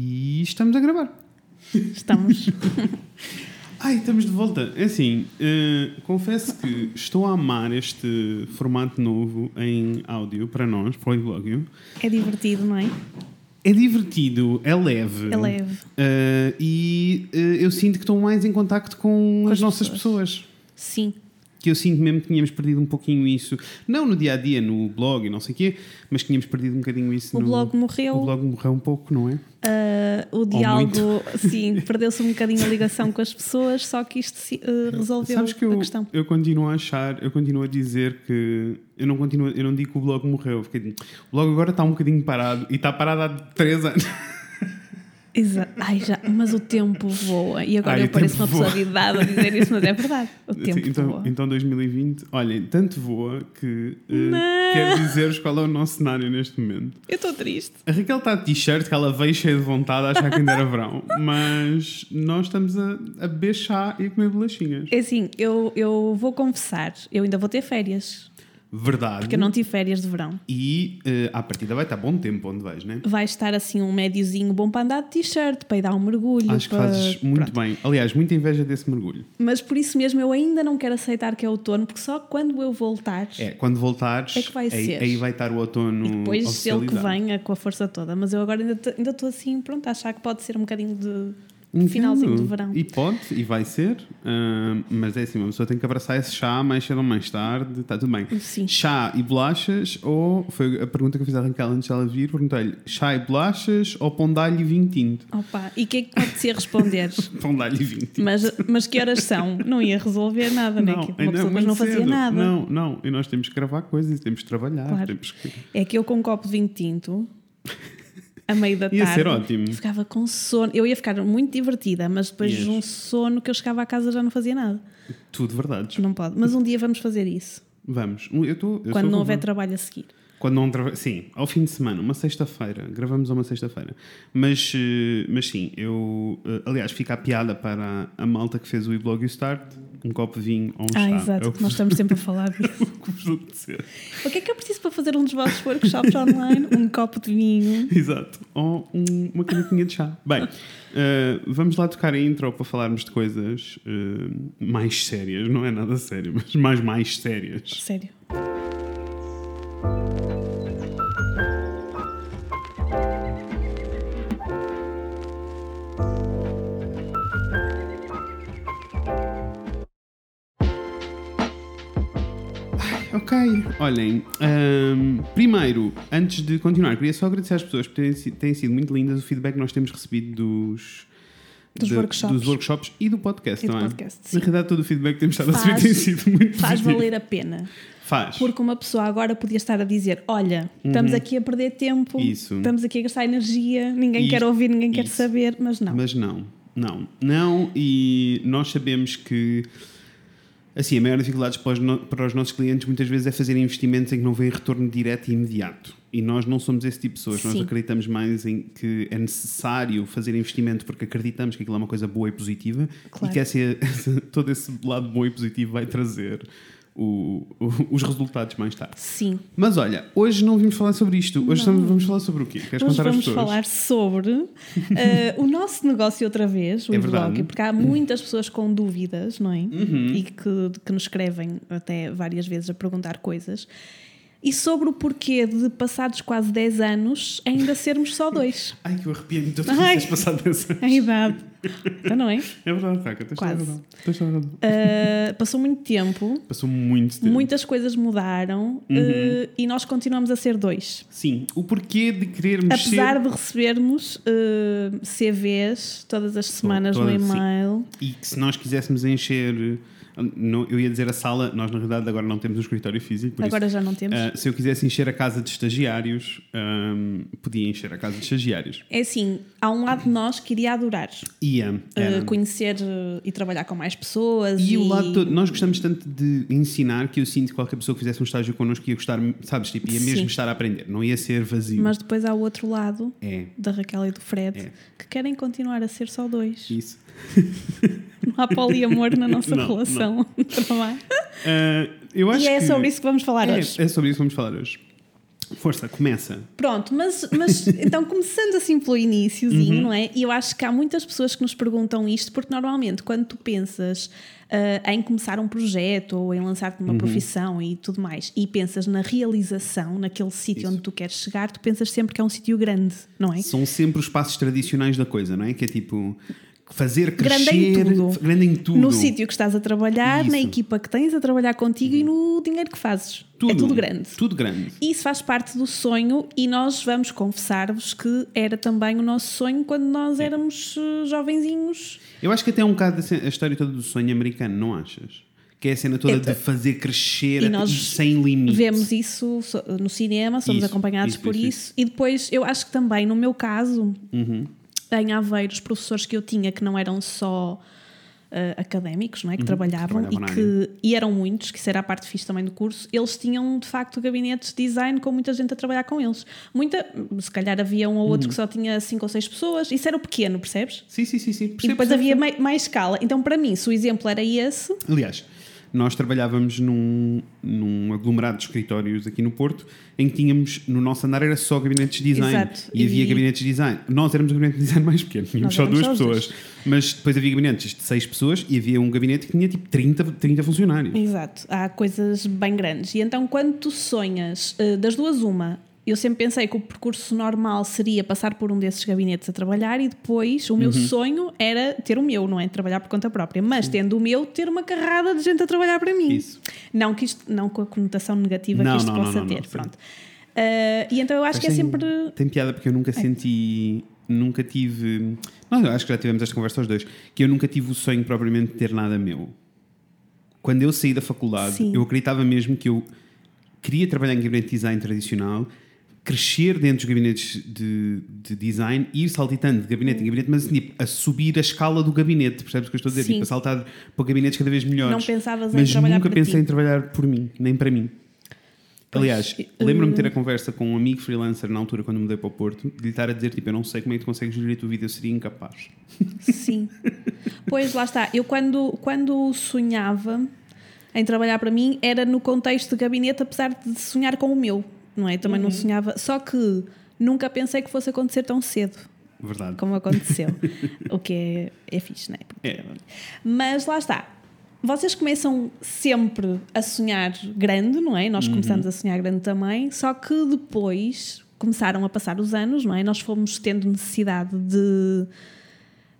E estamos a gravar. Estamos. Ai, estamos de volta. É assim, eh, confesso que estou a amar este formato novo em áudio para nós, para o blog. É divertido, não é? É divertido, é leve. É leve. Eh, e eh, eu sinto que estou mais em contacto com, Com as as nossas pessoas. Sim. Que eu sinto mesmo que tínhamos perdido um pouquinho isso. Não no dia a dia, no blog e não sei o quê, mas que tínhamos perdido um bocadinho isso O no. blog morreu. O blog morreu um pouco, não é? Ah, o diálogo, sim, perdeu-se um bocadinho a ligação com as pessoas, só que isto ah, resolveu Sabes que a eu, questão. eu continuo a achar, eu continuo a dizer que eu não, continuo, eu não digo que o blog morreu. Fiquei, o blog agora está um bocadinho parado e está parado há 3 anos. Exa Ai, já, mas o tempo voa. E agora Ai, eu pareço uma pessoa voa. de idade a dizer isso, mas é verdade. O tempo então, voa. então 2020, olhem, tanto voa que Não. quero dizer-vos qual é o nosso cenário neste momento. Eu estou triste. A Raquel está de t-shirt, que ela veio cheia de vontade a achar que ainda era verão, mas nós estamos a, a beber chá e a comer bolachinhas. É assim, eu, eu vou confessar, eu ainda vou ter férias, Verdade. porque eu não tive férias de verão. E eh, à partida vai estar bom tempo onde vais, né? Vai estar assim um médiozinho bom para andar de t-shirt, para ir dar um mergulho. Acho que para... fazes muito Pronto. bem. Aliás, muita inveja desse mergulho. Mas por isso mesmo eu ainda não quero aceitar que é outono, porque só quando eu voltar, É, quando voltares, É que vai aí, ser. aí vai estar o outono e depois ele que venha com a força toda. Mas eu agora ainda estou assim, pronto, a achar que pode ser um bocadinho de Entendo. finalzinho de verão. E pode, e vai ser, ah, mas é assim, uma pessoa tem que abraçar esse chá mais cedo ou mais tarde, está tudo bem. Sim. Chá e bolachas, ou foi a pergunta que eu fiz à Raquel antes dela vir, perguntei-lhe chá e bolachas ou pão de alho e vinho tinto? Opa, e o que é que pode ser responder? Pão de alho e vinho tinto. mas, mas que horas são? Não ia resolver nada, né? Que uma é pessoa muito não fazia cedo. nada. Não, não, e nós temos que gravar coisas, temos que trabalhar, Claro. temos que... É que eu com um copo de vinho tinto, a meio da Ia tarde, ser ótimo. ficava com sono. Eu ia ficar muito divertida, mas depois Ias. de um sono que eu chegava a casa já não fazia nada. Tudo verdades. Não pode. Mas um dia vamos fazer isso. Vamos. Eu tô, eu quando não houver trabalho a seguir. Quando não. Sim, ao fim de semana, uma sexta-feira. Gravamos uma sexta-feira. Mas, eh, mas sim, eu. eh, Aliás, fica a piada para a malta que fez o e-blog e o Start: um copo de vinho ou um Ah, chá. exato. É que Nós estamos sempre a falar disso. o que é que eu preciso para fazer um dos vossos workshops online? Um copo de vinho. Exato. Ou um- uma canequinha de chá. Bem, eh, vamos lá tocar a intro para falarmos de coisas eh, mais sérias. Não é nada sério, mas mais, mais sérias. Sério. Ok, olhem, ahm, primeiro, antes de continuar, queria só agradecer às pessoas porque têm, têm sido muito lindas o feedback que nós temos recebido dos, Dos workshops. dos workshops e do podcast E do também. podcast. Na realidade, todo o feedback que temos estado a Faz- receber tem sido muito Faz positivo. valer a pena. Faz. Porque uma pessoa agora podia estar a dizer: Olha, estamos aqui a perder tempo, Uhum. Isso. estamos aqui a gastar energia, ninguém Isso. quer ouvir, ninguém quer Isso. saber, mas não. Mas não, não, não, e nós sabemos que assim, a maior dificuldade para os, no- para os nossos clientes muitas vezes é fazer investimentos em que não vem retorno direto e imediato. E nós não somos esse tipo de pessoas, nós Sim. acreditamos mais em que é necessário fazer investimento porque acreditamos que aquilo é uma coisa boa e positiva Claro. e que essa- todo esse lado bom e positivo vai trazer o- o- os resultados mais tarde. Sim. Mas olha, hoje não vimos falar sobre isto. Hoje Não. estamos- vamos falar sobre o quê? Queres Hoje contar às vamos pessoas? falar sobre eh, o nosso negócio outra vez, o É blog, porque há muitas pessoas com dúvidas, não é? Uhum. E que, que nos escrevem até várias vezes a perguntar coisas. E sobre o porquê de, passados quase 10 anos, ainda sermos só dois. Ai, que eu arrepiei-me todo Ai. teres passado dessa. A idade. Então, não é? É verdade, Raca, tens toda Quase. razão. Tens toda. Eh, passou muito tempo, Passou muito tempo. muitas coisas mudaram Uhum. eh, e nós continuamos a ser dois. Sim, o porquê de querermos Apesar ser... de recebermos eh, CVs todas as semanas no todas, sim. e-mail. E que se nós quiséssemos encher... não- eu ia dizer a sala, nós na realidade agora não temos um escritório físico, por Agora já não temos. isso... ah, se eu quisesse encher a casa de estagiários, ahm, podia encher a casa de estagiários. É assim, há um lado de nós que iria adorar Ia. eh, era. conhecer eh, e trabalhar com mais pessoas. E o lado todo, nós gostamos tanto de ensinar que eu sinto que qualquer pessoa que fizesse um estágio connosco ia gostar, sabes, tipo, ia mesmo Sim. estar a aprender, não ia ser vazio. Mas depois há o outro lado É, da Raquel e do Fred É. que querem continuar a ser só dois. isso. Não há poliamor na nossa Não, relação de trabalho. Ah, eu acho E é que- sobre isso que vamos falar É, hoje. é sobre isso que vamos falar hoje. Força, começa. Pronto, mas, mas então começando assim pelo iníciozinho, não é? E eu acho que há muitas pessoas que nos perguntam isto, porque normalmente quando tu pensas uh, em começar um projeto ou em lançar-te numa profissão e tudo mais, e pensas na realização, naquele sítio onde tu queres chegar, tu pensas sempre que é um sítio grande, não é? São sempre os passos tradicionais da coisa, não é? Que é tipo fazer Grande crescer, em tudo. grande em tudo. No sítio que estás a trabalhar, na Isso. equipa que tens a trabalhar contigo e no dinheiro que fazes. É tudo grande. Tudo grande. Isso faz parte do sonho e nós vamos confessar-vos que era também o nosso sonho quando nós éramos eh, jovenzinhos. Eu acho que até é um bocado a história toda do sonho americano, não achas? Que é a cena toda Então- de fazer crescer E nós sem limites. Vemos isso so- no cinema, somos Isso, acompanhados isso, por isso, isso. E depois, eu acho que também, no meu caso, Uhum. Em Aveiro, os professores que eu tinha, que não eram só eh, académicos, não é? que trabalhavam, Uhum. trabalhavam na e, que, e eram muitos, que isso era a parte fixe também do curso, eles tinham de facto gabinetes de design com muita gente a trabalhar com eles. Muita, se calhar havia um ou Uhum. outro que só tinha cinco ou seis pessoas, isso era o pequeno, percebes? Sim, sim, sim. sim. E Percebo, depois percebo, havia percebo. mai- mais escala. Então, para mim, se o exemplo era esse, Aliás, nós trabalhávamos num, num aglomerado de escritórios aqui no Porto em que tínhamos, no nosso andar era só gabinetes de design. Exato. E, havia E- gabinetes de design. Nós éramos o gabinete de design mais pequeno, tínhamos só duas pessoas. Mas depois havia gabinetes de seis pessoas e havia um gabinete que tinha tipo 30, 30 funcionários. Exato, há coisas bem grandes. E então, quando tu sonhas, eh, das duas, uma, eu sempre pensei que o percurso normal seria passar por um desses gabinetes a trabalhar e depois o Uhum. meu sonho era ter o meu, não é? Trabalhar por conta própria. Mas tendo o meu, ter uma carrada de gente a trabalhar para mim. Isso. Não, que isto, não com a conotação negativa Não, que isto não, possa não, ter. sim. Pronto. Eh, e então eu acho Mas que é tem- sempre. Tem piada porque eu nunca senti. Nunca tive. Não, eu acho que já tivemos esta conversa aos dois. Que eu nunca tive o sonho propriamente de ter nada meu. Quando eu saí da faculdade, Sim. eu acreditava mesmo que eu queria trabalhar em gabinete de design tradicional, crescer dentro dos gabinetes de, de design, ir saltitando de gabinete em gabinete, mas assim, tipo, a subir a escala do gabinete. Percebes o que eu estou a dizer? Sim. Tipo, a saltar para gabinetes cada vez melhores. Não pensavas em mas trabalhar nunca pensei ti. em trabalhar por mim, nem para mim. Pois, Aliás, eh, lembro-me de ter a conversa com um amigo freelancer na altura, quando mudei para o Porto, de lhe estar a dizer: tipo, eu não sei como é que tu consegues gerir a tua vida, eu seria incapaz. Sim. Pois lá está. Eu quando, quando sonhava em trabalhar para mim era no contexto de gabinete, apesar de sonhar com o meu, não é? Também não sonhava. Só que nunca pensei que fosse acontecer tão cedo Verdade. como aconteceu. o que é, é fixe, não é? Porque- É. Mas lá está. Vocês começam sempre a sonhar grande, não é? Nós começamos a sonhar grande também, só que depois começaram a passar os anos, não é? Nós fomos tendo necessidade de.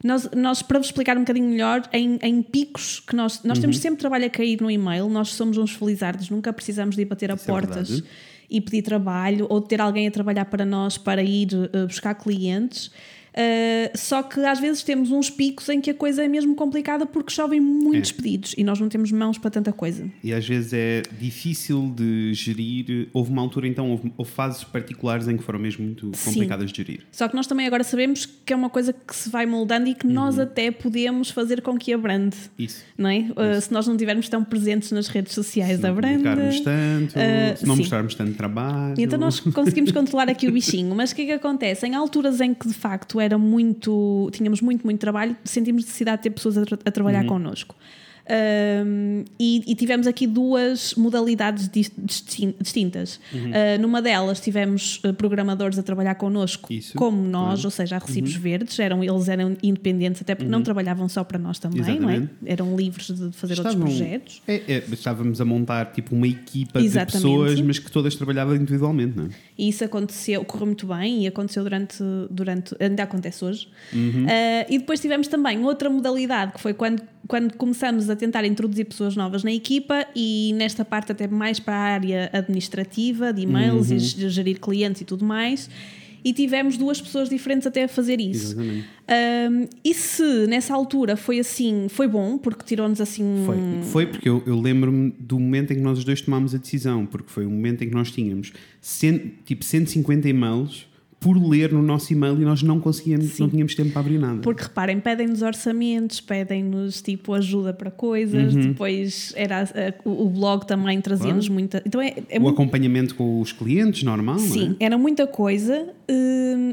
Nós, nós para vos explicar um bocadinho melhor, em, em picos que nós. Nós temos sempre trabalho a cair no e-mail, nós somos uns felizardos, nunca precisamos de ir bater a Isso é portas verdade. E pedir trabalho ou ter alguém a trabalhar para nós para ir eh, buscar clientes. Eh, só que às vezes temos uns picos em que a coisa é mesmo complicada porque chovem muitos É. pedidos e nós não temos mãos para tanta coisa. E às vezes é difícil de gerir. Houve uma altura, então, houve, houve fases particulares em que foram mesmo muito Sim. complicadas de gerir. Só que nós também agora sabemos que é uma coisa que se vai moldando e que nós até podemos fazer com que abrande, Isso. não é? Eh, se nós não estivermos tão presentes nas redes sociais Se da publicarmos tanto, eh, se não sim. mostrarmos tanto trabalho. E Então nós conseguimos controlar aqui o bichinho, mas o que é que acontece? Em alturas em que de facto era muito, tínhamos muito, muito trabalho, sentimos necessidade de ter pessoas a, tra- a trabalhar Uhum. connosco. Um, e, e tivemos aqui duas modalidades dis- distin- distintas. Uhum. Uh, numa delas tivemos uh, programadores a trabalhar connosco, Isso, como nós. Uhum. ou seja, a recibos verdes, eram, eles eram independentes, até porque não trabalhavam só para nós também, é? Eram livres de fazer Estavam- outros projetos. É, é, estávamos a montar tipo uma equipa Exatamente. de pessoas, mas que todas trabalhavam individualmente, não é? E isso aconteceu, correu muito bem e aconteceu durante, durante ainda acontece hoje. Uh, e depois tivemos também outra modalidade que foi quando, quando começamos a tentar introduzir pessoas novas na equipa e nesta parte até mais para a área administrativa, de e-mails e de gerir clientes e tudo mais. E tivemos duas pessoas diferentes até a fazer isso. Um, e se nessa altura foi assim, foi bom, porque tirou-nos assim. Foi, foi porque eu, eu lembro-me do momento em que nós os dois tomámos a decisão, porque foi um momento em que nós tínhamos tipo 150 e-mails por ler no nosso e-mail e nós não conseguíamos, não tínhamos tempo para abrir nada. Porque reparem, pedem-nos orçamentos, pedem-nos tipo ajuda para coisas, Uhum. depois era a- o o blog também trazia-nos muita. Então é, é o muito. acompanhamento com os clientes, normal, não Sim, é? era muita coisa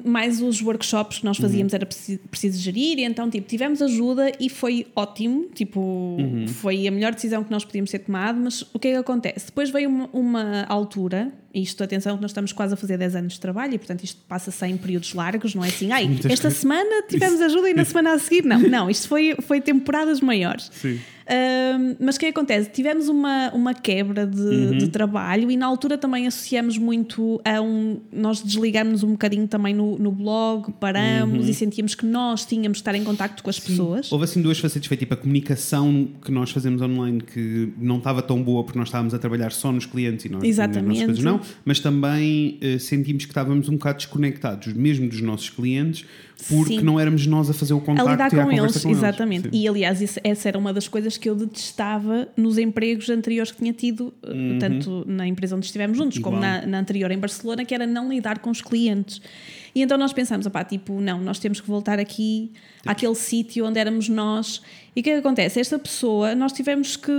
mais os workshops que nós fazíamos era preciso, preciso gerir, e então tipo, tivemos ajuda e foi ótimo, tipo, Uhum. foi a melhor decisão que nós podíamos ter tomado, mas o que é que acontece? Depois veio uma, uma altura, isto atenção que nós estamos quase a fazer 10 anos de trabalho e portanto isto passa-se em períodos largos, não é assim, ai, Muitas esta coisas. semana tivemos ajuda e na semana a seguir, não, não, isto foi, foi temporadas maiores. Sim. Ahm, mas o que é que acontece? Tivemos uma, uma quebra de, Uhum. de trabalho e na altura também associamos muito a um. Nós desligamos um bocadinho também no, no blog, paramos Uhum. e sentíamos que nós tínhamos de estar em contacto com as pessoas. Houve assim duas facetas, foi tipo a comunicação que nós fazemos online que não estava tão boa porque nós estávamos a trabalhar só nos clientes e nós Exatamente. coisas não, mas também eh, sentimos que estávamos um bocado desconectados, mesmo dos nossos clientes, porque Sim. não éramos nós a fazer o A contacto lidar e a com eles, com exatamente. eles. Sim. E aliás, isso- essa era uma das coisas que eu detestava nos empregos anteriores que tinha tido, eh, tanto na empresa onde estivemos juntos, como Uhum. Igual. na, na anterior em Barcelona, que era não lidar com os clientes. E então nós pensámos, opá, tipo, não, nós temos que voltar aqui àquele sítio onde éramos nós. E o que é que acontece? Esta pessoa, nós tivemos que,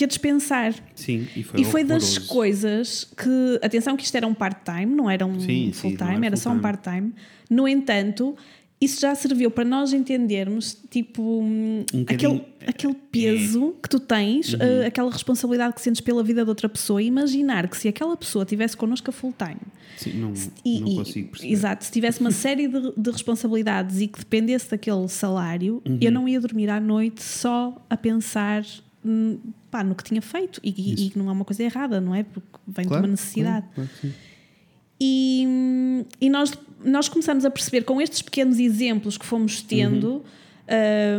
que a dispensar. Sim, e foi, E foi das coisas que. Atenção, que isto era um part-time, não era um full-time, era era só um part-time. No entanto, isso já serviu para nós entendermos, tipo, um, aquele, aquele peso que tu tens, Uhum. eh, aquela responsabilidade que sentes pela vida de outra pessoa. E imaginar que se aquela pessoa estivesse connosco a full-time Sim, não, e, não consigo perceber. Exato, se tivesse uma série de, de responsabilidades e que dependesse daquele salário, Uhum. eu não ia dormir à noite só a pensar pá, no que tinha feito e, e- que não é uma coisa errada, não é? Porque vem Claro, de uma necessidade. claro, claro. E, hum, e nós, nós começamos a perceber com estes pequenos exemplos que fomos tendo.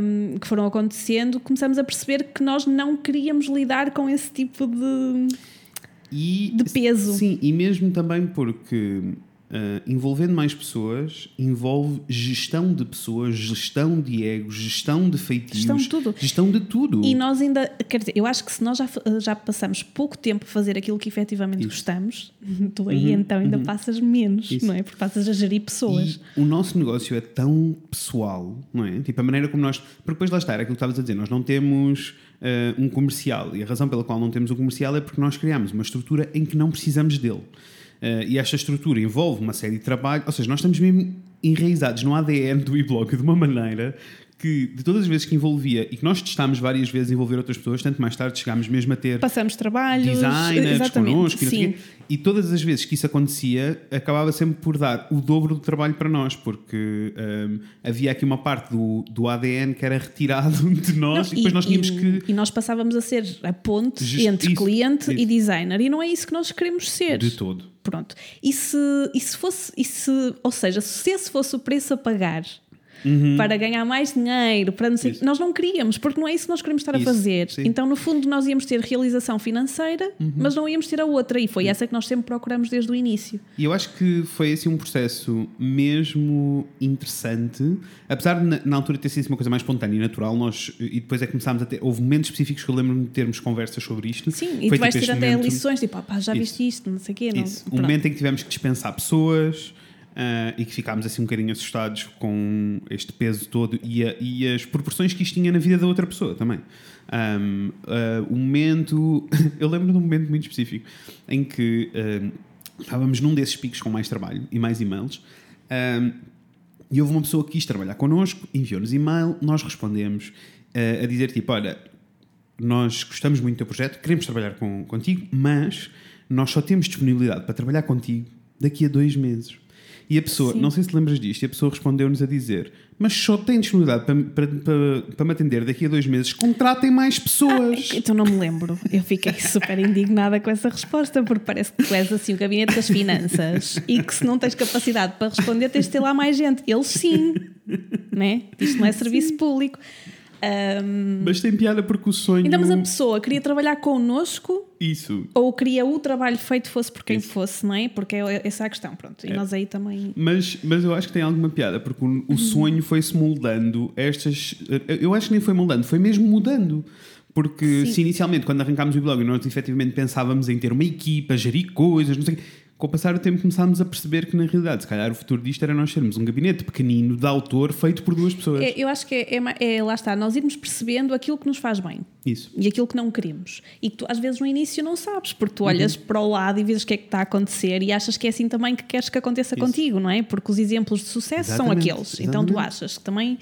hum, que foram acontecendo, começamos a perceber que nós não queríamos lidar com esse tipo de, E, de peso. Sim, e mesmo também porque ah, envolvendo mais pessoas envolve gestão de pessoas, gestão de egos, gestão de feitios, Gestão de tudo. gestão de tudo. E nós ainda, quer dizer, eu acho que se nós já, já passamos pouco tempo a fazer aquilo que efetivamente gostamos, tu aí então ainda passas menos, Isso. não é? Porque passas a gerir pessoas. E o nosso negócio é tão pessoal, não é? Tipo, a maneira como nós. Porque depois lá está, era aquilo que estavas a dizer, nós não temos ah, um comercial. E a razão pela qual não temos um comercial é porque nós criamos uma estrutura em que não precisamos dele. Ah, e esta estrutura envolve uma série de trabalho, ou seja, nós estamos mesmo enraizados no ADN do e-blog de uma maneira que, de todas as vezes que envolvia e que nós testámos várias vezes envolver outras pessoas, tanto mais tarde chegámos mesmo a ter Passamos trabalhos, designers connosco e, e todas as vezes que isso acontecia acabava sempre por dar o dobro do trabalho para nós porque hum, havia aqui uma parte do, do ADN que era retirado de nós Não, e depois nós tínhamos e- que e nós passávamos a ser a ponte Just- entre isso, cliente isso. e designer e não é isso que nós queremos ser. de todo Pronto. E se, e se fosse, e se, ou seja, se esse fosse o preço a pagar para ganhar mais dinheiro, para não sei, Uhum. Isso. nós não queríamos, porque não é isso que nós queremos estar Isso, a fazer. sim. Então, no fundo, nós íamos ter realização financeira, Uhum. mas não íamos ter a outra, e foi essa que nós sempre procuramos desde o início. E eu acho que foi assim um processo mesmo interessante, apesar de na, na altura ter sido uma coisa mais espontânea e natural, nós e depois é que começámos a ter, houve momentos específicos que eu lembro-me de termos conversas sobre isto. Sim, e Foi tu vais tipo ter este até momento- lições, tipo, ah, pá, já Isso. viste isto, não sei o quê. Não, Isso, um momento em que tivemos que dispensar pessoas ah, e que ficámos assim um bocadinho assustados com este peso todo e, a- e as proporções que isto tinha na vida da outra pessoa também. Um, ah, um momento, eu lembro de um momento muito específico em que ah, estávamos num desses picos com mais trabalho e mais e-mails. ah, e houve uma pessoa que quis trabalhar connosco, enviou-nos e-mail, nós respondemos ah, a dizer tipo, olha, nós gostamos muito do projeto, queremos trabalhar com, contigo, mas nós só temos disponibilidade para trabalhar contigo daqui a dois meses. E a pessoa, Sim. não sei se lembras disto, e a pessoa respondeu-nos a dizer: Mas só tem disponibilidade para, para, para, para me atender daqui a dois meses, contratem mais pessoas. Então não me lembro. Eu fiquei super indignada com essa resposta, porque parece que tu és assim o gabinete das finanças e que se não tens capacidade para responder, tens de ter lá mais gente. Eles sim, né? Isto não é serviço público. Ahm, Mas tem piada porque o sonho. então, mas a pessoa queria trabalhar connosco Isso. ou queria o trabalho feito fosse por quem fosse, não é? Porque é essa a questão, pronto. E nós aí também. Mas, mas eu acho que tem alguma piada, porque o, o sonho foi-se moldando estas. Eu acho que nem foi moldando, foi mesmo mudando. Porque Sim. se inicialmente, quando arrancámos o blog, nós efetivamente pensávamos em ter uma equipa, gerir coisas, não sei o quê, com o passar do tempo começámos a perceber que na realidade, se calhar o futuro disto era nós sermos um gabinete pequenino de autor feito por duas pessoas. É, eu acho que é, é, é, lá está, nós irmos percebendo aquilo que nos faz bem. Isso. E aquilo que não queremos. E que tu às vezes no início não sabes, porque tu olhas uhum. para o lado e vês o que é que está a acontecer e achas que é assim também que queres que aconteça Isso. contigo, não é? Porque os exemplos de sucesso Exatamente. são aqueles. Exatamente. Então tu achas que também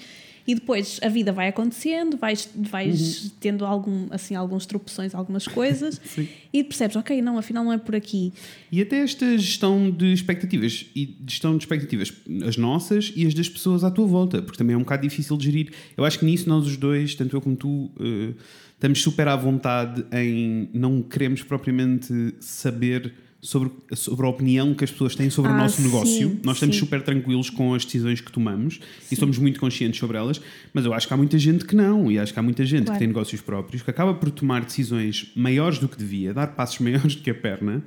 e depois a vida vai acontecendo, vais, vais uhum. tendo algum, assim, alguns tropeções, algumas coisas, e percebes, ok, não, afinal não é por aqui. E até esta gestão de expectativas, e gestão de expectativas, as nossas e as das pessoas à tua volta, porque também é um bocado difícil de gerir. Eu acho que nisso nós os dois, tanto eu como tu, uh, estamos super à vontade em não queremos propriamente saber sobre, sobre a opinião que as pessoas têm sobre ah, o nosso negócio. Sim, Nós estamos sim. super tranquilos com as decisões que tomamos sim. e somos muito conscientes sobre elas, mas eu acho que há muita gente que não, e acho que há muita gente claro. que tem negócios próprios que acaba por tomar decisões maiores do que devia, dar passos maiores do que a perna,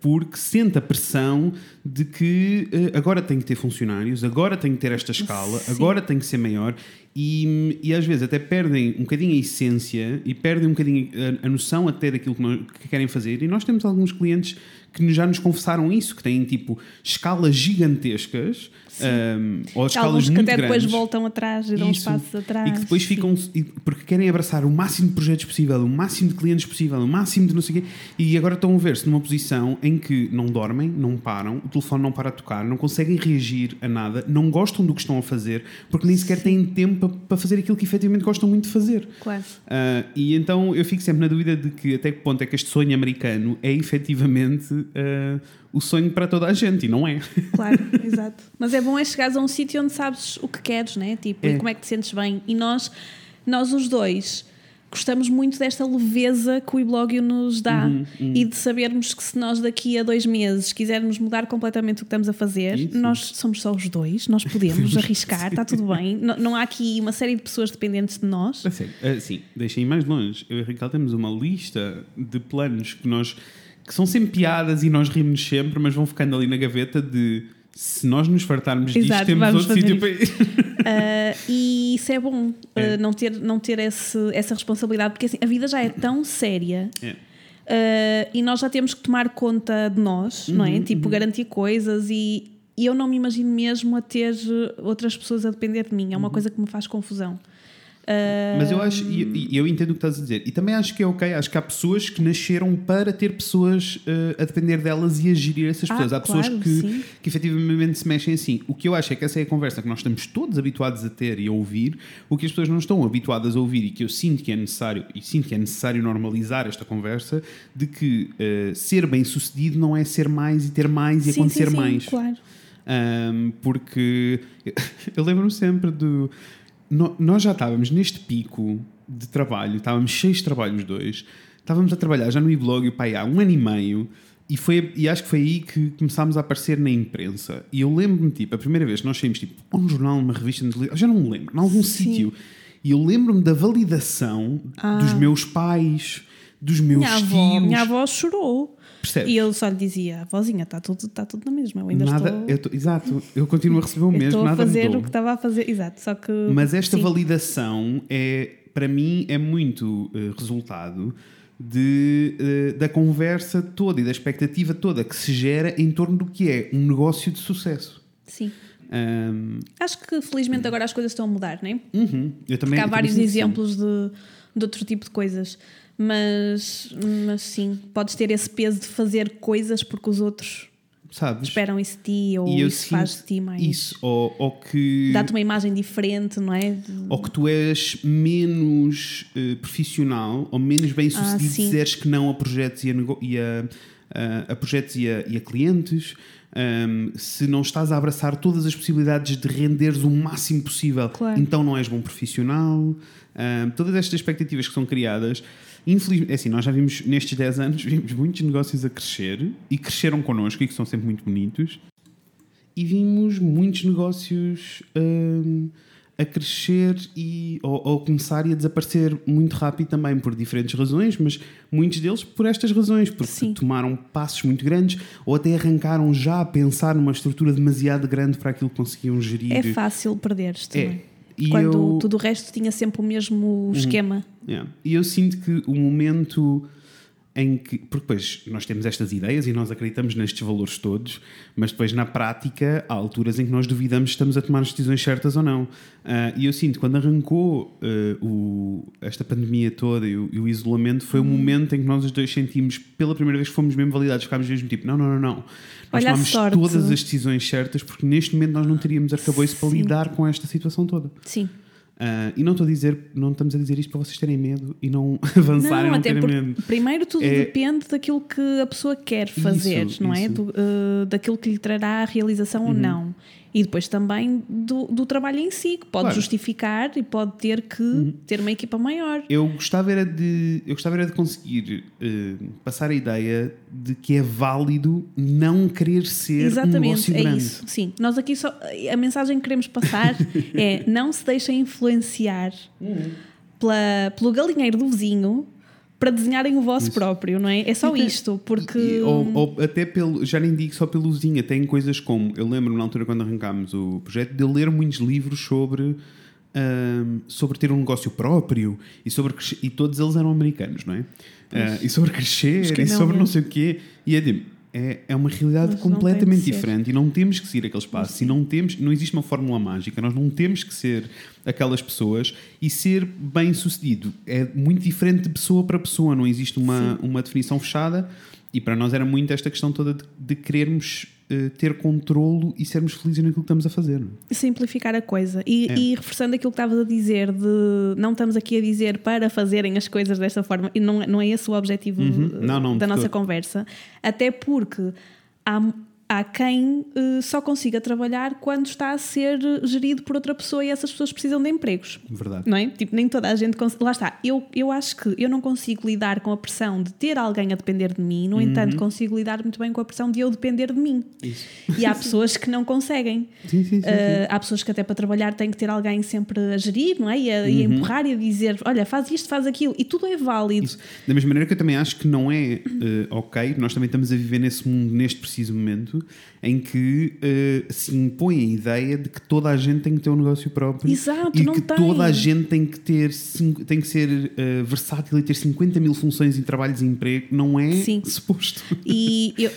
porque sente a pressão de que uh, agora tem que ter funcionários, agora tem que ter esta escala, agora tem que ser maior e, e às vezes até perdem um bocadinho a essência e perdem um bocadinho a, a noção até daquilo que, nós, que querem fazer. E nós temos alguns clientes que já nos confessaram isso, que têm tipo escalas gigantescas um, ou escalas Alguns que até depois voltam atrás e dão isso, passos atrás. E que depois ficam, porque querem abraçar o máximo de projetos possível, o máximo de clientes possível, o máximo de não sei o quê, e agora estão a ver-se numa posição em que não dormem, não param, o telefone não para a tocar, não conseguem reagir a nada, não gostam do que estão a fazer, porque nem sequer têm tempo para fazer aquilo que efetivamente gostam muito de fazer. Claro. Uh, e então eu fico sempre na dúvida de que até que ponto é que este sonho americano é efetivamente. Uh, o sonho para toda a gente e não é. Claro, exato. Mas é bom é chegares a um sítio onde sabes o que queres, né? Tipo, é. como é que te sentes bem. E nós, nós os dois, gostamos muito desta leveza que o e-blog nos dá uhum, uhum. e de sabermos que se nós daqui a dois meses quisermos mudar completamente o que estamos a fazer, Isso. nós somos só os dois, nós podemos arriscar, está tudo bem. Não, não, há aqui uma série de pessoas dependentes de nós. Assim, assim deixem ir mais longe. Eu e Raquel temos uma lista de planos que nós que são sempre piadas e nós rimos sempre, mas vão ficando ali na gaveta de se nós nos fartarmos Exato, disto, temos outro sítio para ir. Uh, e isso é bom, uh, é. não ter, não ter esse, essa responsabilidade, porque assim, a vida já é tão séria. É. Uh, e nós já temos que tomar conta de nós, uhum, não é? Uhum, tipo, uhum. garantir coisas e, e, eu não me imagino mesmo a ter outras pessoas a depender de mim. É uma uhum. coisa que me faz confusão. Mas eu acho, e eu, eu, entendo o que estás a dizer, e também acho que é ok. Acho que há pessoas que nasceram para ter pessoas uh, a depender delas e a gerir essas ah, pessoas. há pessoas que, que efetivamente se mexem assim. O que eu acho é que essa é a conversa que nós estamos todos habituados a ter e a ouvir, o que as pessoas não estão habituadas a ouvir e que eu sinto que é necessário, e sinto que é necessário normalizar esta conversa, de que uh, ser bem sucedido não é ser mais e ter mais e sim, acontecer sim, sim, mais. Claro. Um, porque eu lembro-me sempre do no, nós já estávamos neste pico de trabalho, estávamos cheios de trabalho os dois, estávamos a trabalhar já no e-blog pai, há um ano e meio. E, foi, e acho que foi aí que começámos a aparecer na imprensa. E eu lembro-me, tipo, a primeira vez que nós saímos, tipo, um jornal, uma revista, eu já não me lembro, em algum sítio. E eu lembro-me da validação ah. dos meus pais, dos meus minha tios. Avó, minha avó chorou. Percebes? E eu só lhe dizia, vozinha, está tudo, está tudo na mesma. Eu ainda nada, estou... eu tô, exato, eu continuo a receber o mesmo. Estou a fazer mudou. o que estava a fazer, exato. Só que, Mas esta sim. validação é, para mim, é muito uh, resultado de, uh, da conversa toda e da expectativa toda que se gera em torno do que é um negócio de sucesso. Sim. Um... Acho que felizmente agora as coisas estão a mudar, não é? Uhum. Eu também, Porque há vários exemplos de, de outro tipo de coisas. Mas, mas sim, podes ter esse peso de fazer coisas porque os outros Sabes? esperam isso de ti ou isso faz de ti mais. Isso, ou, ou que. Dá-te uma imagem diferente, não é? Ou que tu és menos uh, profissional ou menos bem sucedido ah, dizeres que não a projetos e a, e a, a, a projetos e a, e a clientes. Um, se não estás a abraçar todas as possibilidades de renderes o máximo possível, claro. então não és bom profissional. Um, todas estas expectativas que são criadas Infelizmente, é assim, nós já vimos nestes 10 anos, vimos muitos negócios a crescer e cresceram connosco e que são sempre muito bonitos. E vimos muitos negócios hum, a crescer e ou, ou começar e a desaparecer muito rápido também por diferentes razões, mas muitos deles por estas razões, porque Sim. tomaram passos muito grandes ou até arrancaram já a pensar numa estrutura demasiado grande para aquilo que conseguiam gerir. É fácil perder-te também. É. E Quando eu... tudo o resto tinha sempre o mesmo uhum. esquema. Yeah. E eu sinto que o momento em que. Porque depois nós temos estas ideias e nós acreditamos nestes valores todos, mas depois na prática há alturas em que nós duvidamos se estamos a tomar as decisões certas ou não. Uh, e eu sinto quando arrancou uh, o, esta pandemia toda e o, e o isolamento, foi o Uhum. momento em que nós os dois sentimos, pela primeira vez que fomos mesmo validados, ficámos mesmo tipo: não, não, não, não. Nós Olha sorte. todas as decisões certas porque neste momento nós não teríamos arcabouço para lidar com esta situação toda. Sim. Ah, e não estou a dizer, não estamos a dizer isto para vocês terem medo e não avançarem, não, até terem medo. primeiro tudo É- depende daquilo que a pessoa quer fazer, Isso, não é? isso. Do, eh, daquilo que lhe trará a realização Uhum. ou não. E depois também do, do trabalho em si, que pode Claro. Uhum. justificar e pode ter que ter uma equipa maior. Eu gostava era de, eu gostava era de conseguir eh, passar a ideia de que é válido não querer ser um Exatamente, negócio é grande. isso. Sim, nós aqui só. A mensagem que queremos passar é não se deixem influenciar pela, pelo galinheiro do vizinho para desenharem o vosso próprio, não é? É só tem- isto, porque. E- ou, ou até pelo, já nem digo só pelo vizinho, tem coisas como, eu lembro na altura quando arrancámos o projeto, de ler muitos livros sobre, ahm, sobre ter um negócio próprio e sobre e todos eles eram americanos, não é? Ah, e sobre crescer e sobre é? não sei o quê. E é tipo, é, é uma realidade Mas completamente diferente e não temos que seguir aqueles passos e não temos, não existe uma fórmula mágica, nós não temos que ser aquelas pessoas e ser bem sucedido. É muito diferente de pessoa para pessoa, não existe uma, uma definição fechada e para nós era muito esta questão toda de, de querermos eh, ter controlo e sermos felizes naquilo que estamos a fazer. não é? simplificar a coisa. E, É. e reforçando aquilo que estavas a dizer, de não estamos aqui a dizer para fazerem as coisas desta forma, e não, é- não é esse o objetivo Uhum. Não, não, da nossa todo. conversa, até porque há. Há quem eh, só consiga trabalhar quando está a ser gerido por outra pessoa e essas pessoas precisam de empregos. Verdade. Não é? Tipo, nem toda a gente consegue. Lá está. Eu, eu acho que eu não consigo lidar com a pressão de ter alguém a depender de mim, no Uhum. entanto, consigo lidar muito bem com a pressão de eu depender de mim. Isso. E há pessoas que não conseguem. Sim, sim, sim. Uh, há pessoas que até para trabalhar têm que ter alguém sempre a gerir, não é? E a, e a empurrar e a dizer, olha, faz isto, faz aquilo. E tudo é válido. Isso. Da mesma maneira que eu também acho que não é eh, ok, nós também estamos a viver nesse mundo neste preciso momento em que eh, se impõe a ideia de que toda a gente tem que ter um negócio próprio Exato, e que tem. toda a gente tem que ter cin- tem que ser eh, versátil e ter 50 mil funções em trabalhos e emprego, não é Sim. suposto. E eu,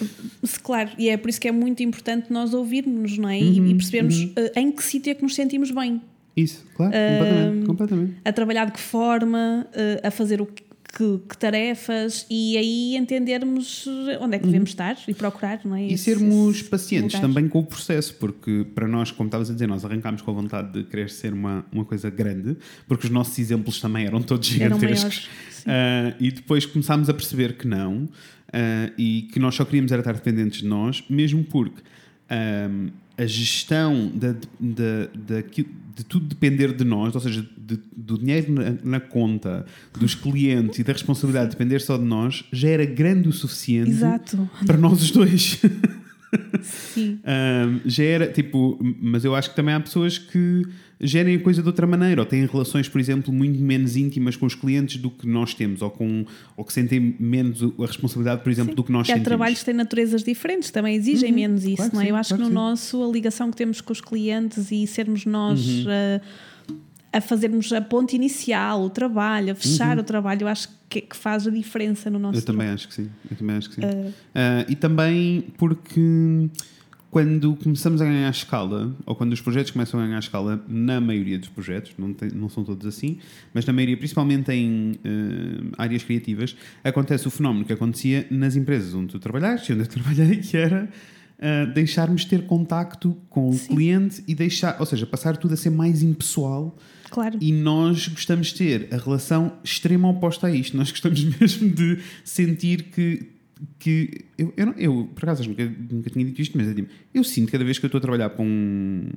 se- claro, e é por isso que é muito importante nós ouvirmos, não é? E- Uhum, e percebermos uh, em que sítio é que nos sentimos bem. Isso, claro, completamente, completamente. A trabalhar de que forma, uh, a fazer o que, que- que tarefas e aí entendermos onde é que devemos estar e procurar, não é? Uhum. E Esse- sermos esse pacientes lugar. também com o processo, porque para nós, como estavas a dizer, nós arrancámos com a vontade de querer ser uma, uma coisa grande, porque os nossos exemplos também eram todos Eram gigantescos. maiores, sim. Ah, e depois começámos a perceber que não, ah, e que nós só queríamos era estar dependentes de nós, mesmo porque ahm, a gestão da, da, daquilo- de tudo depender de nós, ou seja, de- do dinheiro na, na conta, dos clientes e da responsabilidade de depender só de nós, já era grande o suficiente Exato. para nós os dois. Sim. Um, já era tipo, mas eu acho que também há pessoas que gerem a coisa de outra maneira, ou têm relações, por exemplo, muito menos íntimas com os clientes do que nós temos, ou, com, ou que sentem menos a responsabilidade, por exemplo, do que nós E há trabalhos que têm naturezas diferentes, também exigem menos isso, claro não é? sim, Eu acho claro que no sim. nosso, a ligação que temos com os clientes e sermos nós Uhum. a, a fazermos a ponte inicial, o trabalho, a fechar Uhum. o trabalho, eu acho que, que faz a diferença no nosso Eu também trabalho. acho que sim. Eu também acho que sim. Uh, Ah, e também porque quando começamos a ganhar escala, ou quando os projetos começam a ganhar escala, na maioria dos projetos, não, tem- não são todos assim, mas na maioria, principalmente em ah, áreas criativas, acontece o fenómeno que acontecia nas empresas onde tu trabalhaste, e onde eu trabalhei, que era deixarmos ter contacto com o Sim. cliente e deixar, ou seja, passar tudo a ser mais impessoal Claro. e nós gostamos de ter a relação extrema oposta a isto. Nós gostamos mesmo de sentir que. que eu, eu, eu, por acaso, nunca, nunca tinha dito isto, mas é tipo, eu sinto cada vez que eu estou a trabalhar para um.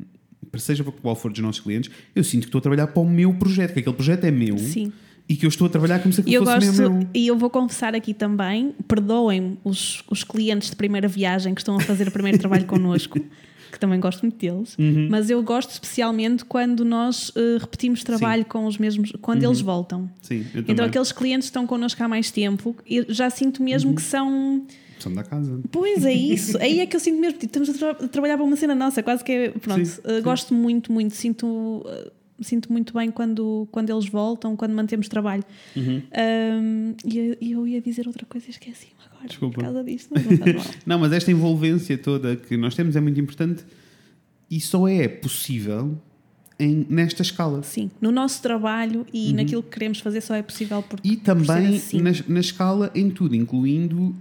para Seja para qual for dos nossos clientes, eu sinto que estou a trabalhar para o meu projeto, que aquele projeto é meu Sim. E que eu estou a trabalhar como se aquilo eu fosse gosto, meu. e eu vou confessar aqui também, perdoem os, os clientes de primeira viagem que estão a fazer o primeiro trabalho connosco, que também gosto muito deles, Uhum. mas eu gosto especialmente quando nós eh, repetimos trabalho com os mesmos, quando eles voltam. Sim, eu Então também. aqueles clientes que estão connosco há mais tempo, eu já sinto Uhum. mesmo que são. São da casa. Pois é isso, aí é que eu sinto mesmo, tipo, estamos a, tra- a trabalhar para uma cena nossa, quase que é. Pronto, Sim, eh, sim. gosto muito, muito, sinto. Eh, sinto muito bem quando, quando eles voltam, quando mantemos trabalho. Uhum. Um, e e eu ia dizer outra coisa e esqueci agora Desculpa. por causa disto, não. Não, mas esta envolvência toda que nós temos é muito importante e só é possível em, nesta escala. Sim, no nosso trabalho e naquilo que queremos fazer só é possível porque Uhum. E por também assim. na, na escala em tudo, incluindo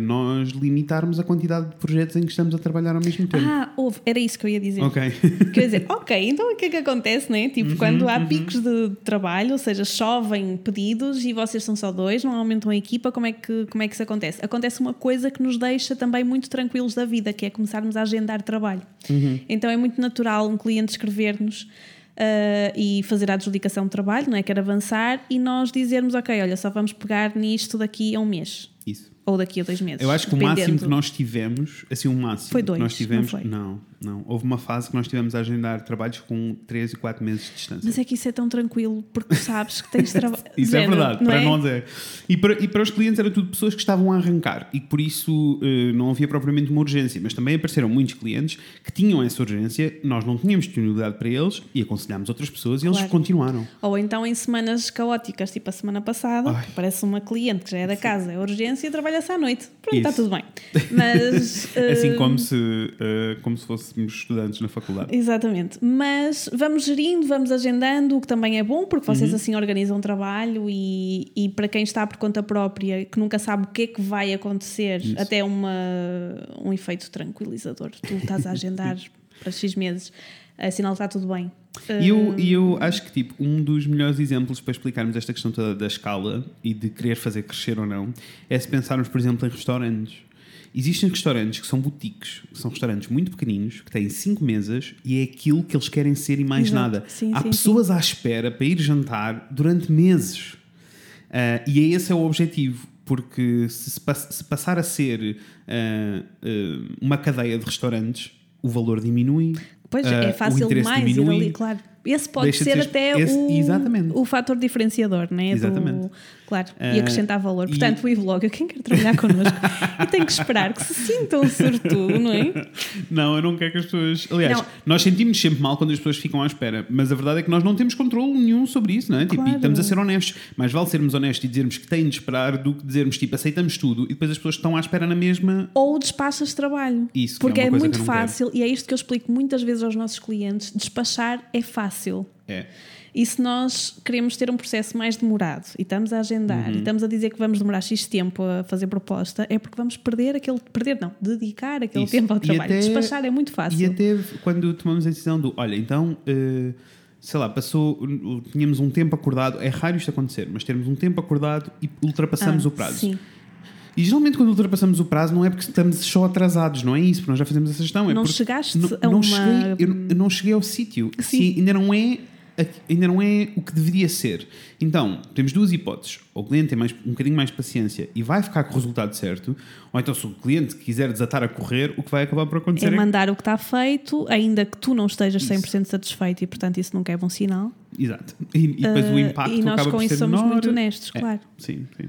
nós limitarmos a quantidade de projetos em que estamos a trabalhar ao mesmo tempo. Ah, houve, era isso que eu ia dizer. Ok. Quer dizer, ok, então o que é que acontece, né? Tipo, Uhum, quando há picos de trabalho, ou seja, chovem pedidos e vocês são só dois, não aumentam a equipa, como é, que, como é que isso acontece? Acontece uma coisa que nos deixa também muito tranquilos da vida, que é começarmos a agendar trabalho. Uhum. Então é muito natural um cliente escrever-nos ah, e fazer a adjudicação de trabalho, não é? Quer avançar e nós dizermos, ok, olha, só vamos pegar nisto daqui a um mês Isso. ou daqui a dois meses. Eu acho que o máximo que nós tivemos, assim, o máximo Foi dois, que nós tivemos, não foi? não, não. Houve uma fase que nós tivemos a agendar trabalhos com 3 e 4 meses de distância. Mas é que isso é tão tranquilo porque sabes que tens trabalho. Isso é verdade, para é? nós é. E para, e para os clientes era tudo pessoas que estavam a arrancar e que por isso eh, não havia propriamente uma urgência, mas também apareceram muitos clientes que tinham essa urgência, nós não tínhamos disponibilidade para eles e aconselhámos outras pessoas e eles Claro. continuaram. Ou então em semanas caóticas, tipo a semana passada, parece uma cliente que já é da casa, é urgência, trabalha-se à noite. Pronto, está Isso. tudo bem. Mas. Assim eh, como se, eh, como se fôssemos estudantes na faculdade. Exatamente. Mas vamos gerindo, vamos agendando, o que também é bom, porque vocês Uhum. assim organizam o trabalho e, e para quem está por conta própria, que nunca sabe o que é que vai acontecer, Isso. até uma, um efeito tranquilizador. Tu estás a agendar para X meses, é sinal que está tudo bem. E eu, e eu acho que tipo, um dos melhores exemplos para explicarmos esta questão toda da escala e de querer fazer crescer ou não é se pensarmos, por exemplo, em restaurantes. Existem restaurantes que são boutiques, que são restaurantes muito pequeninos, que têm cinco mesas e é aquilo que eles querem ser e mais Exato. nada. Sim, Há sim, pessoas à espera para ir jantar durante meses. Ah, e é esse é o objetivo, porque se, se pass- se passar a ser ah, ah, uma cadeia de restaurantes, o valor diminui. Pois ah, é o fácil interesse demais ir ali, claro. Esse pode Deixa de ser até esse- o, exatamente. o fator diferenciador, né? Exatamente. Do, claro, Ah, e acrescentar valor. e- Portanto, o e-blogger, quem quer trabalhar connosco e tem que esperar que se sintam sortudo, não é? Não, eu não quero que as pessoas. Aliás, Não. nós sentimos sempre mal quando as pessoas ficam à espera, mas a verdade é que nós não temos controle nenhum sobre isso, não é? Tipo, e Claro. estamos a ser honestos. Mais vale sermos honestos e dizermos que têm de esperar do que dizermos tipo aceitamos tudo e depois as pessoas estão à espera na mesma. Ou despachas trabalho. Isso, é Porque é, coisa muito não quero. fácil, e é isto que eu explico muitas vezes aos nossos clientes: despachar é fácil. É. E se nós queremos ter um processo mais demorado e estamos a agendar Uhum. e estamos a dizer que vamos demorar X tempo a fazer proposta, é porque vamos perder aquele. Perder, não, dedicar aquele Isso. tempo ao trabalho. até- Despachar é muito fácil. E até quando tomamos a decisão do olha, então. eh, Sei lá, passou, tínhamos um tempo acordado, é raro isto acontecer, mas termos um tempo acordado e ultrapassamos Ah, o prazo. Sim. E geralmente quando ultrapassamos o prazo não é porque estamos só atrasados, não é isso, porque nós já fazemos essa gestão. É Não chegaste não, a não uma- cheguei, eu, eu não cheguei ao sítio. Sim. Ainda não é ainda não é o que deveria ser. Então, temos duas hipóteses. Ou o cliente tem mais, um bocadinho mais paciência e vai ficar com o resultado certo, ou então se o cliente quiser desatar a correr, o que vai acabar por acontecer É é mandar o que está feito, ainda que tu não estejas 100% satisfeito e, portanto, isso nunca é bom sinal. Exato. E, e depois o Ah, impacto e nós acaba com por isso ser somos menor. muito honestos, É, claro. Sim, sim.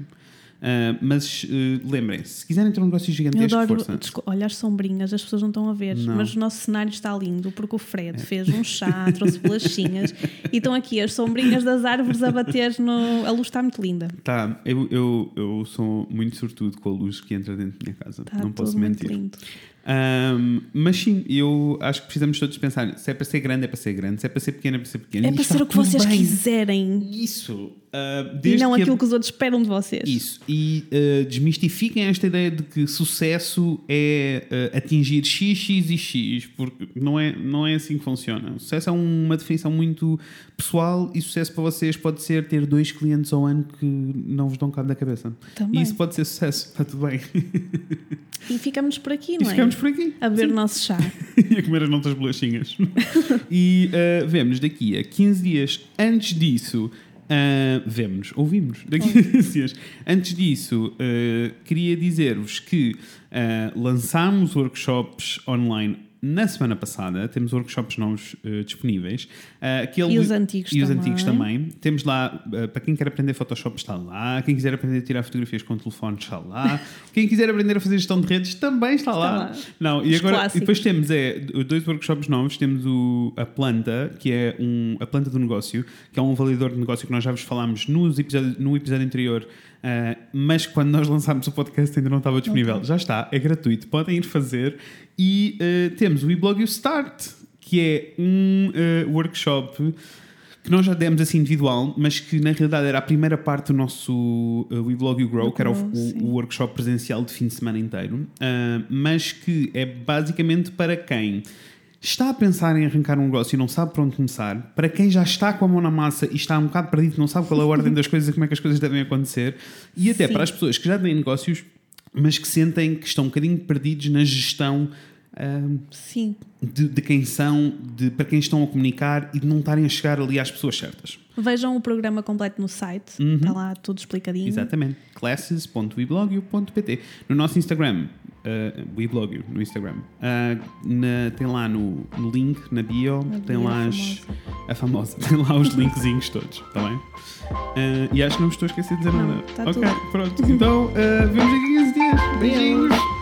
Ah, mas eh, lembrem-se, se quiserem ter um negócio Eu gigantesco, adoro. força. Olha as sombrinhas, as pessoas não estão a ver, Não. É. mas o nosso cenário está lindo porque o Fred fez um chá, trouxe bolachinhas e estão aqui as sombrinhas das árvores a bater no. A luz está muito linda. Tá, eu, eu, eu sou muito sortudo com a luz que entra dentro da minha casa. Está não posso muito mentir. lindo. Ahm, mas sim, eu acho que precisamos todos pensar: se é para ser grande, é para ser grande, se é para ser pequeno, é para ser pequeno. É para ser o que vocês bem. quiserem Isso. ah, e não que a- aquilo que os outros esperam de vocês. Isso. E ah, desmistifiquem esta ideia de que sucesso é ah, atingir X, X e X, porque não é, não é assim que funciona. O sucesso é uma definição muito pessoal e sucesso para vocês pode ser ter dois clientes ao ano que não vos dão cabo da cabeça. Também. E isso pode ser sucesso, está tudo bem. E ficamos por aqui, não é? Ficamos por aqui. A beber o nosso chá. e a comer as nossas bolachinhas. e uh, vemos daqui a 15 dias antes disso. Uh, vemos, ouvimos daqui a 15 dias. Antes disso, uh, queria dizer-vos que uh, lançámos workshops online na semana passada. Temos workshops novos uh, disponíveis. Uh, aquele, e os antigos e também. os antigos também. Temos lá, uh, para quem quer aprender Photoshop, está lá. Quem quiser aprender a tirar fotografias com o telefone, está lá. quem quiser aprender a fazer gestão de redes, também está, está lá. lá. Não, e, agora, e depois temos é, dois workshops novos. Temos o, a planta, que é um, a planta do negócio, que é um validador de negócio que nós já vos falámos nos episódio, no episódio anterior Uh, mas quando nós lançámos o podcast ainda não estava disponível. Okay. Já está, é gratuito, podem ir fazer. E uh, temos o eBlog Start, que é um uh, workshop que nós já demos assim individual, mas que na realidade era a primeira parte do nosso uh, You Grow, que era o, o, o, workshop presencial de fim de semana inteiro, mas que é basicamente para quem está a pensar em arrancar um negócio e não sabe por onde começar, para quem já está com a mão na massa e está um bocado perdido, não sabe qual é a ordem das coisas e como é que as coisas devem acontecer, e até Sim. para as pessoas que já têm negócios, mas que sentem que estão um bocadinho perdidos na gestão um, Sim. De, de, quem são, de para quem estão a comunicar e de não estarem a chegar ali às pessoas certas. Vejam o programa completo no site, uhum. está lá tudo explicadinho. Exatamente. classes.weblogio.pt No nosso Instagram, uh, weblogio, no Instagram, uh, na, tem lá no, no, link, na bio, na tem lá as, a famosa, tem lá os linkzinhos todos, está bem? Uh, e acho que não me estou a esquecer de dizer não, nada. Tá ok, tudo. pronto. Então, uh, vemos aqui em 15 dias. Beijinhos.